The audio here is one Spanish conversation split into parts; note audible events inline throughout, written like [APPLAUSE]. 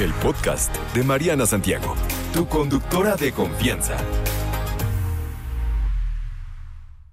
El podcast de Mariana Santiago, tu conductora de confianza.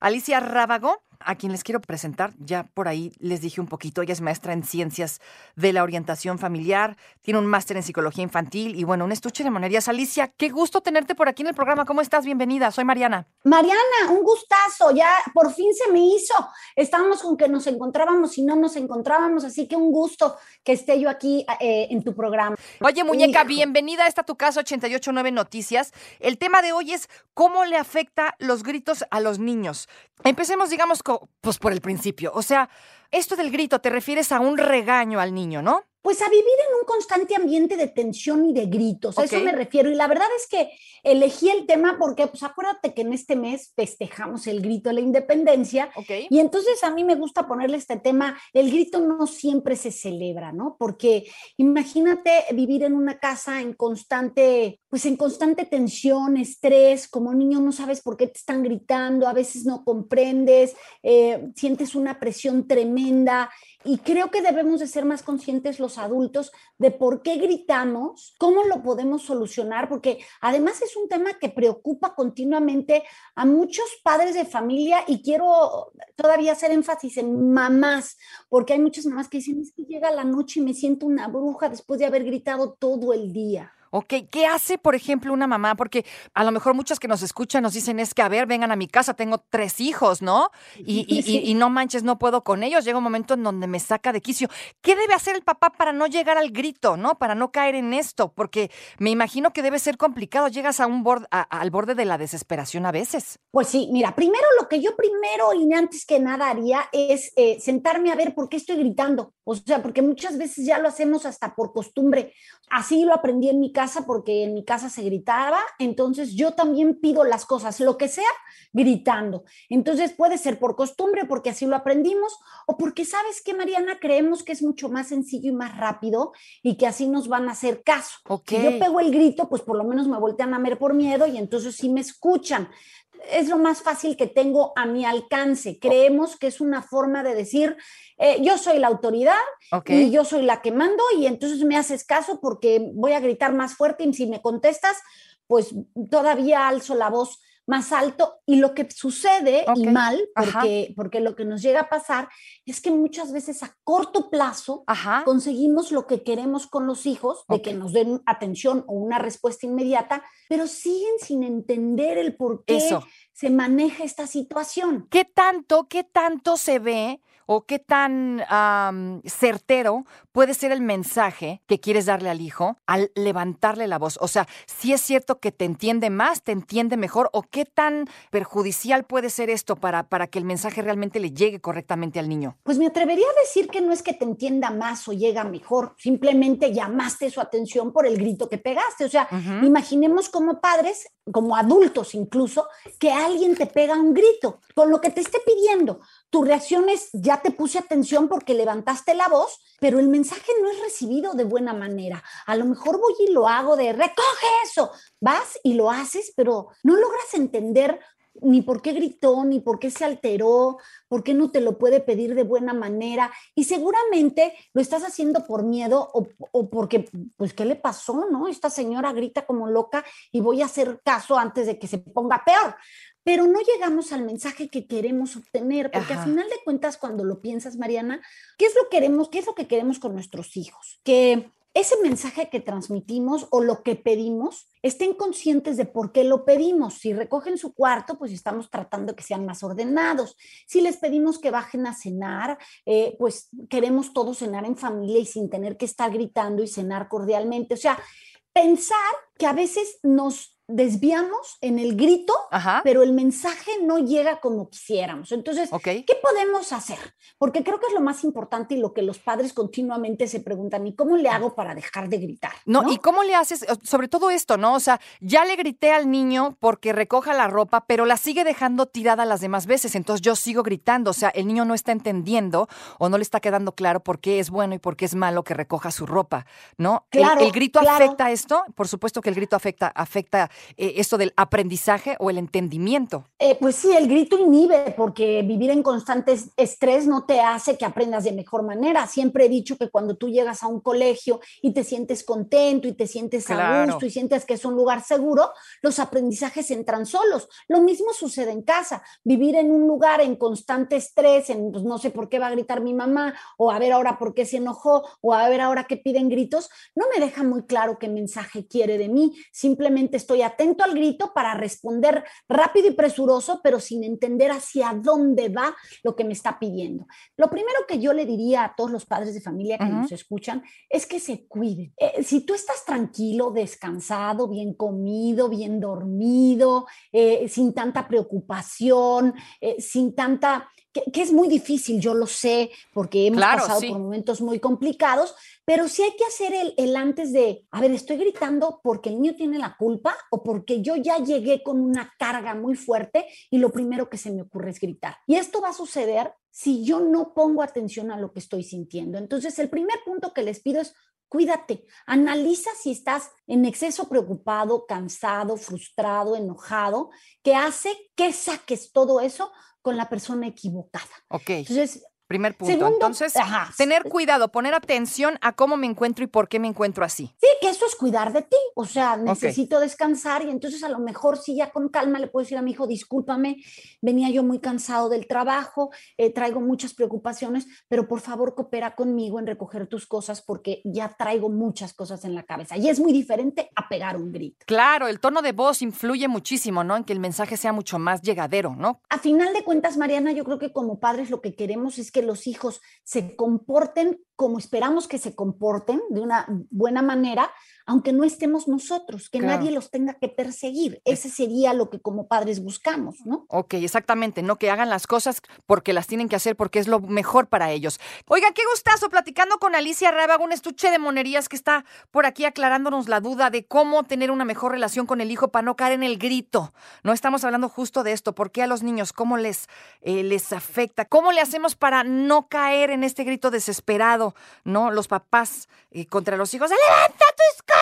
Alicia Rábago, a quien les quiero presentar, ya por ahí les dije un poquito, ella es maestra en ciencias de la orientación familiar, tiene un máster en psicología infantil y bueno, un estuche de monerías. Alicia, qué gusto tenerte por aquí en el programa. ¿Cómo estás? Bienvenida, soy Mariana. Mariana, un gustazo, ya por fin se me hizo. Estábamos con que nos encontrábamos y no nos encontrábamos, así que un gusto que esté yo aquí eh, en tu programa. Oye, muñeca, Hijo. bienvenida a esta tu casa 889 Noticias. El tema de hoy es cómo le afecta los gritos a los niños. Empecemos, digamos, co- pues por el principio. O sea, esto del grito te refieres a un regaño al niño, ¿no? Pues a vivir en un constante ambiente de tensión y de gritos, a eso me refiero. Y la verdad es que elegí el tema porque, pues acuérdate que en este mes festejamos el grito de la independencia. Ok. Y entonces a mí me gusta ponerle este tema, el grito no siempre se celebra, ¿no? Porque imagínate vivir en una casa en constante, pues en constante tensión, estrés, como niño no sabes por qué te están gritando, a veces no comprendes, eh, sientes una presión tremenda. Y creo que debemos de ser más conscientes los adultos de por qué gritamos, cómo lo podemos solucionar, porque además es un tema que preocupa continuamente a muchos padres de familia y quiero todavía hacer énfasis en mamás, porque hay muchas mamás que dicen, es que llega la noche y me siento una bruja después de haber gritado todo el día. Ok, ¿qué hace, por ejemplo, una mamá? Porque a lo mejor muchas que nos escuchan nos dicen, es que, a ver, vengan a mi casa, tengo tres hijos, ¿no? Y, y- y- Sí. y [LAUGHS] no manches, no puedo con ellos. Llega un momento en donde me saca de quicio. ¿Qué debe hacer el papá para no llegar al grito, ¿no? Para no caer en esto, porque me imagino que debe ser complicado. Llegas a un borde, a- al borde de la desesperación a veces. Pues sí, mira, primero lo que yo primero y antes que nada haría es eh, sentarme a ver por qué estoy gritando. O sea, porque muchas veces ya lo hacemos hasta por costumbre. Así lo aprendí en mi casa porque en mi casa se gritaba. Entonces yo también pido las cosas, lo que sea, gritando. Entonces puede ser por costumbre, porque así lo aprendimos, o porque sabes que, Mariana, creemos que es mucho más sencillo y más rápido y que así nos van a hacer caso. Ok. Si yo pego el grito, pues por lo menos me voltean a ver por miedo y entonces sí me escuchan es lo más fácil que tengo a mi alcance. Creemos que es una forma de decir, eh, yo soy la autoridad y yo soy la que mando y entonces me haces caso porque voy a gritar más fuerte y si me contestas, pues todavía alzo la voz más alto y lo que sucede y mal, porque, porque lo que nos llega a pasar es que muchas veces a corto plazo Ajá. conseguimos lo que queremos con los hijos, de que nos den atención o una respuesta inmediata, pero siguen sin entender el por qué Eso. se maneja esta situación. ¿Qué tanto, qué tanto se ve o qué tan certero puede ser el mensaje que quieres darle al hijo al levantarle la voz? O sea, si es cierto que te entiende más, te entiende mejor, o qué tan perjudicial puede ser esto para, para que el mensaje realmente le llegue correctamente al niño. Pues me atrevería a decir que no es que te entienda más o llega mejor, simplemente llamaste su atención por el grito que pegaste. O sea, imaginemos como padres, como adultos incluso, que alguien te pega un grito con lo que te esté pidiendo. Tu reacción es, ya te puse atención porque levantaste la voz, pero el mensaje no es recibido de buena manera. A lo mejor voy y lo hago de, recoge eso. Vas y lo haces, pero no logras entender ni por qué gritó, ni por qué se alteró, por qué no te lo puede pedir de buena manera. Y seguramente lo estás haciendo por miedo o, o porque, pues, ¿qué le pasó? ¿No? Esta señora grita como loca y voy a hacer caso antes de que se ponga peor. Pero no llegamos al mensaje que queremos obtener, porque Ajá. a final de cuentas, cuando lo piensas, Mariana, ¿qué es lo que queremos? ¿Qué es lo que queremos con nuestros hijos? Que ese mensaje que transmitimos o lo que pedimos, estén conscientes de por qué lo pedimos. Si recogen su cuarto, pues estamos tratando que sean más ordenados. Si les pedimos que bajen a cenar, eh, pues queremos todos cenar en familia y sin tener que estar gritando y cenar cordialmente. O sea, pensar que a veces nos desviamos en el grito, Ajá. pero el mensaje no llega como quisiéramos. Entonces, Ok. ¿qué podemos hacer? Porque creo que es lo más importante y lo que los padres continuamente se preguntan, ¿y cómo le hago para dejar de gritar? No, ¿y cómo le haces? Sobre todo esto, ¿no? O sea, ya le grité al niño porque recoja la ropa, pero la sigue dejando tirada las demás veces. Entonces yo sigo gritando. O sea, el niño no está entendiendo o no le está quedando claro por qué es bueno y por qué es malo que recoja su ropa, ¿no? El- Claro, el, grito claro. afecta esto. Por supuesto que el grito afecta, afecta eh, esto del aprendizaje o el entendimiento. Eh, pues sí, el grito inhibe, porque vivir en constante es- estrés no te hace que aprendas de mejor manera. Siempre he dicho que cuando tú llegas a un colegio y te sientes contento y te sientes a gusto y sientes que es un lugar seguro, los aprendizajes entran solos. Lo mismo sucede en casa. Vivir en un lugar en constante estrés, en pues, no sé por qué va a gritar mi mamá, o a ver ahora por qué se enojó, o a ver ahora qué piden gritos, no me deja muy claro qué mensaje quiere de mí. Simplemente estoy atento al grito para responder rápido y presuroso, pero sin entender hacia dónde va lo que me está pidiendo. Lo primero que yo le diría a todos los padres de familia que nos escuchan es que se cuiden. Eh, si tú estás tranquilo, descansado, bien comido, bien dormido, eh, sin tanta preocupación, eh, sin tanta que, que es muy difícil, yo lo sé, porque hemos Claro, pasado sí. por momentos muy complicados, pero sí hay que hacer el, el antes de, a ver, estoy gritando porque el niño tiene la culpa o porque yo ya llegué con una carga muy fuerte y lo primero que se me ocurre es gritar. Y esto va a suceder si yo no pongo atención a lo que estoy sintiendo. Entonces, el primer punto que les pido es Cuídate, analiza si estás en exceso preocupado, cansado, frustrado, enojado, que hace que saques todo eso con la persona equivocada. Ok. Entonces, Primer punto. segundo, Entonces, ajá, tener cuidado, poner atención a cómo me encuentro y por qué me encuentro así. Sí, que eso es cuidar de ti. O sea, necesito descansar y entonces a lo mejor sí ya con calma le puedo decir a mi hijo, discúlpame, venía yo muy cansado del trabajo, eh, traigo muchas preocupaciones, pero por favor coopera conmigo en recoger tus cosas porque ya traigo muchas cosas en la cabeza. Y es muy diferente a pegar un grito. Claro, el tono de voz influye muchísimo, ¿no? En que el mensaje sea mucho más llegadero, ¿no? A final de cuentas, Mariana, yo creo que como padres lo que queremos es que los hijos se comporten como esperamos que se comporten, de una buena manera, aunque no estemos nosotros, que Claro. nadie los tenga que perseguir. Ese sería lo que como padres buscamos, ¿no? Ok, exactamente, no que hagan las cosas porque las tienen que hacer porque es lo mejor para ellos. Oiga, qué gustazo platicando con Alicia Rábago, un estuche de monerías que está por aquí aclarándonos la duda de cómo tener una mejor relación con el hijo para no caer en el grito. No estamos hablando justo de esto, por qué a los niños, cómo les, eh, les afecta, cómo le hacemos para no caer en este grito desesperado, ¿no? Los papás eh, contra los hijos, ¡levanta cosas!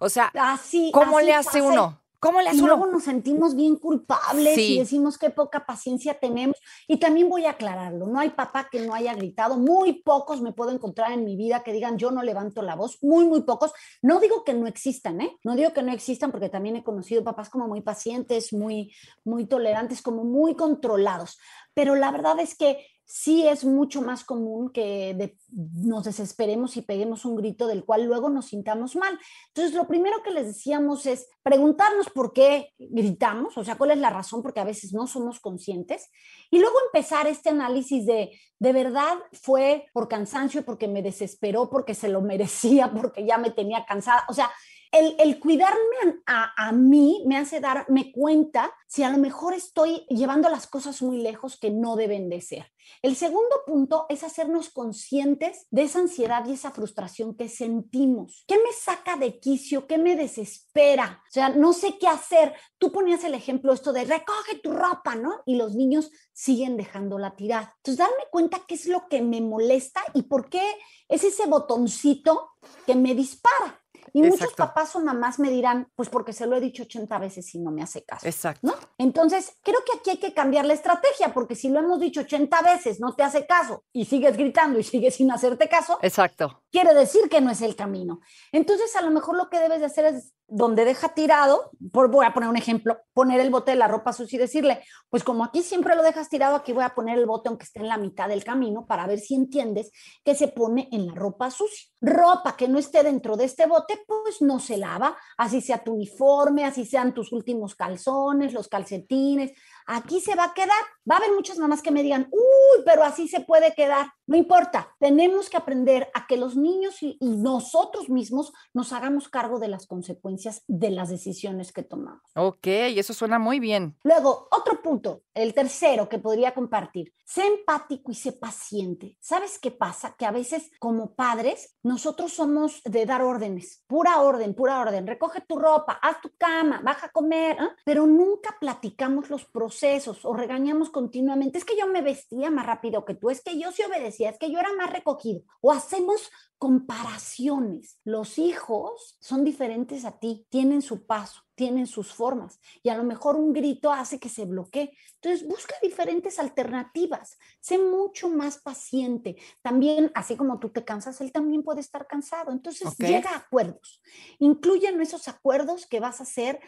O sea, Así, ¿cómo así le hace pasa. uno? ¿Cómo le hace Y uno? luego nos sentimos bien culpables Sí. y decimos qué poca paciencia tenemos. Y también voy a aclararlo, no hay papá que no haya gritado, muy pocos me puedo encontrar en mi vida que digan yo no levanto la voz, muy, muy pocos. No digo que no existan, ¿eh? No digo que no existan porque también he conocido papás como muy pacientes, muy, muy tolerantes, como muy controlados. Pero la verdad es que sí es mucho más común que nos desesperemos y peguemos un grito del cual luego nos sintamos mal. Entonces, lo primero que les decíamos es preguntarnos por qué gritamos, o sea, cuál es la razón, porque a veces no somos conscientes, y luego empezar este análisis de, de verdad fue por cansancio, porque me desesperó, porque se lo merecía, [LAUGHS] porque ya me tenía cansada, o sea, el, cuidarme a, a mí me hace darme cuenta si a lo mejor estoy llevando las cosas muy lejos que no deben de ser. El segundo punto es hacernos conscientes de esa ansiedad y esa frustración que sentimos. ¿Qué me saca de quicio? ¿Qué me desespera? O sea, no sé qué hacer. Tú ponías el ejemplo esto de recoge tu ropa, ¿no? Y los niños siguen dejándola tirada. Entonces, darme cuenta qué es lo que me molesta y por qué es ese botoncito que me dispara. Y muchos papás o mamás me dirán, pues porque se lo he dicho 80 veces y no me hace caso. Exacto. ¿no? Entonces, creo que aquí hay que cambiar la estrategia, porque si lo hemos dicho 80 veces, no te hace caso y sigues gritando y [LAUGHS] sigues sin hacerte caso, Exacto. quiere decir que no es el camino. Entonces, a lo mejor lo que debes de hacer es, donde deja tirado, por, voy a poner un ejemplo, poner el bote de la ropa sucia y decirle, pues como aquí siempre lo dejas tirado, aquí voy a poner el bote aunque esté en la mitad del camino para ver si entiendes que se pone en la ropa sucia. Ropa que no esté dentro de este bote, pues no se lava, así sea tu uniforme, así sean tus últimos calzones, los calcetines, aquí se va a quedar. Va a haber muchas mamás que me digan, uy, pero así se puede quedar. No importa, tenemos que aprender a que los niños y, y nosotros mismos nos hagamos cargo de las consecuencias de las decisiones que tomamos. Ok, eso suena muy bien. Luego, otro punto, el tercero que podría compartir, sé empático y sé paciente. ¿Sabes qué pasa? Que a veces como padres, nosotros somos de dar órdenes, pura orden, pura orden. Recoge tu ropa, haz tu cama, baja a comer, ¿eh? pero nunca platicamos los procesos o regañamos continuamente. Es que yo me vestía más rápido que tú, es que yo sí obedecía, es que yo era más recogido. O hacemos comparaciones. Los hijos son diferentes a ti, tienen su paso, tienen sus formas y a lo mejor un grito hace que se bloquee. Entonces busca diferentes alternativas, sé mucho más paciente. También, así como tú te cansas, él también puede estar cansado. Entonces llega a acuerdos. Incluyen esos acuerdos que vas a hacer.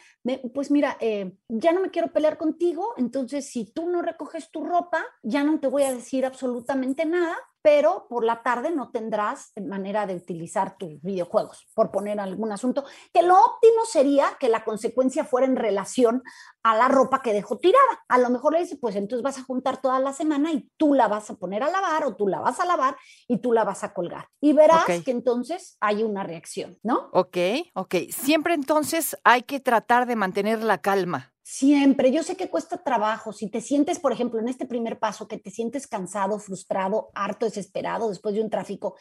Pues mira, eh, ya no me quiero pelear contigo, entonces si tú no recoges tu ropa, ya no te voy a decir absolutamente nada, pero por la tarde no tendrás manera de utilizar tus videojuegos, por poner algún asunto, que lo óptimo sería que la consecuencia fuera en relación a la ropa que dejó tirada. A lo mejor le dice, pues entonces vas a juntar toda la semana y tú la vas a poner a lavar o tú la vas a lavar y tú la vas a colgar. Y verás que entonces hay una reacción, ¿no? Ok, ok. Siempre entonces hay que tratar de mantener la calma. Siempre, yo sé que cuesta trabajo. Si te sientes, por ejemplo, en este primer paso, que te sientes cansado, frustrado, harto, desesperado después de un tráfico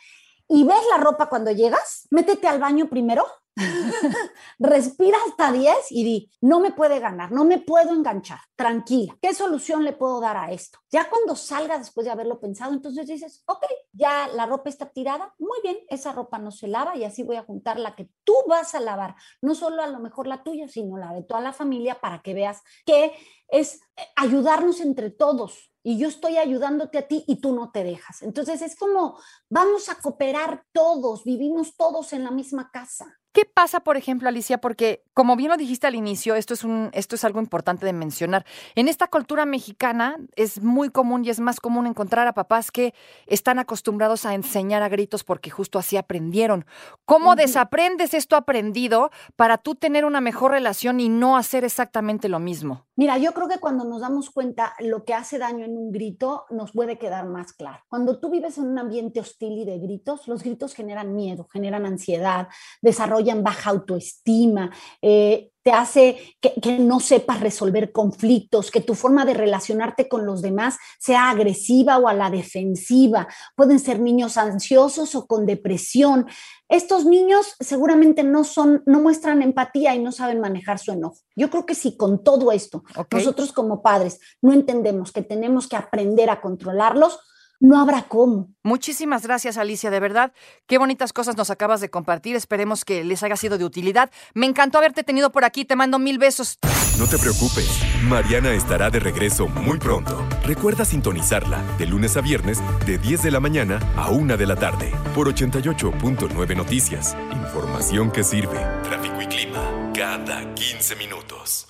y ves la ropa cuando llegas, métete al baño primero, [LAUGHS] respira hasta 10 y di, no me puede ganar, no me puedo enganchar, tranquila. ¿Qué solución le puedo dar a esto? Ya cuando salga después de haberlo pensado, entonces dices, ok, ya la ropa está tirada, muy bien, esa ropa no se lava y así voy a juntar la que tú vas a lavar, no solo a lo mejor la tuya, sino la de toda la familia para que veas que es eh, ayudarnos entre todos y yo estoy ayudándote a ti y tú no te dejas. Entonces es como vamos a cooperar todos, vivimos todos en la misma casa. ¿Qué pasa, por ejemplo, Alicia? Porque, como bien lo dijiste al inicio, esto es, un, esto es algo importante de mencionar. En esta cultura mexicana es muy común y es más común encontrar a papás que están acostumbrados a enseñar a gritos porque justo así aprendieron. ¿Cómo desaprendes esto aprendido para tú tener una mejor relación y no hacer exactamente lo mismo? Mira, yo creo que cuando nos damos cuenta lo que hace daño en un grito, nos puede quedar más claro. Cuando tú vives en un ambiente hostil y de gritos, los gritos generan miedo, generan ansiedad, desarrollan baja autoestima, eh, te hace que, que no sepas resolver conflictos, que tu forma de relacionarte con los demás sea agresiva o a la defensiva. Pueden ser niños ansiosos o con depresión. Estos niños seguramente no son, no muestran empatía y no saben manejar su enojo. Yo creo que si con todo esto nosotros como padres no entendemos que tenemos que aprender a controlarlos, no habrá cómo. Muchísimas gracias, Alicia. De verdad, qué bonitas cosas nos acabas de compartir. Esperemos que les haya sido de utilidad. Me encantó haberte tenido por aquí. Te mando mil besos. No te preocupes, Mariana estará de regreso muy pronto. Recuerda sintonizarla de lunes a viernes de 10 de la mañana a 1 de la tarde por 88.9 Noticias. Información que sirve. Tráfico y clima cada 15 minutos.